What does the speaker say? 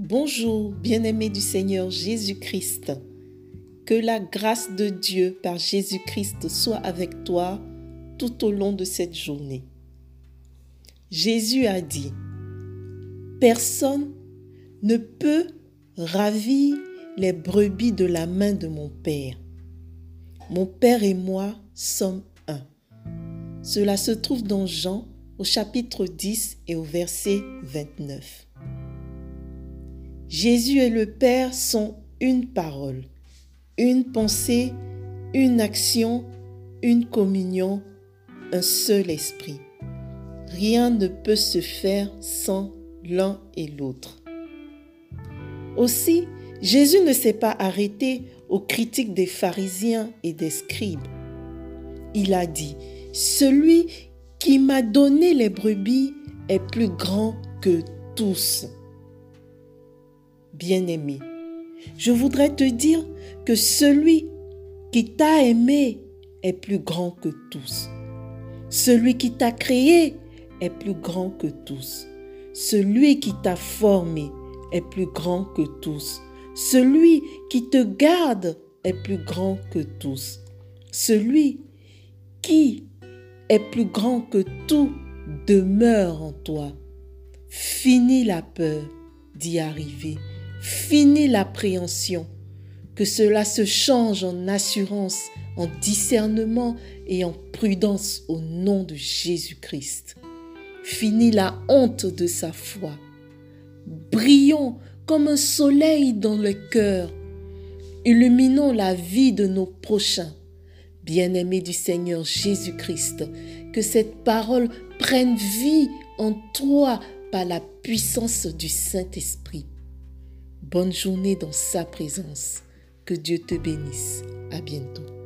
Bonjour, bien-aimé du Seigneur Jésus-Christ. Que la grâce de Dieu par Jésus-Christ soit avec toi tout au long de cette journée. Jésus a dit, Personne ne peut ravir les brebis de la main de mon Père. Mon Père et moi sommes un. Cela se trouve dans Jean au chapitre 10 et au verset 29. Jésus et le Père sont une parole, une pensée, une action, une communion, un seul esprit. Rien ne peut se faire sans l'un et l'autre. Aussi, Jésus ne s'est pas arrêté aux critiques des pharisiens et des scribes. Il a dit, Celui qui m'a donné les brebis est plus grand que tous bien-aimé, je voudrais te dire que celui qui t'a aimé est plus grand que tous. Celui qui t'a créé est plus grand que tous. Celui qui t'a formé est plus grand que tous. Celui qui te garde est plus grand que tous. Celui qui est plus grand que tout demeure en toi. Finis la peur d'y arriver. Fini l'appréhension, que cela se change en assurance, en discernement et en prudence au nom de Jésus-Christ. Fini la honte de sa foi. Brillons comme un soleil dans le cœur. Illuminons la vie de nos prochains. Bien-aimés du Seigneur Jésus-Christ, que cette parole prenne vie en toi par la puissance du Saint-Esprit. Bonne journée dans sa présence. Que Dieu te bénisse. À bientôt.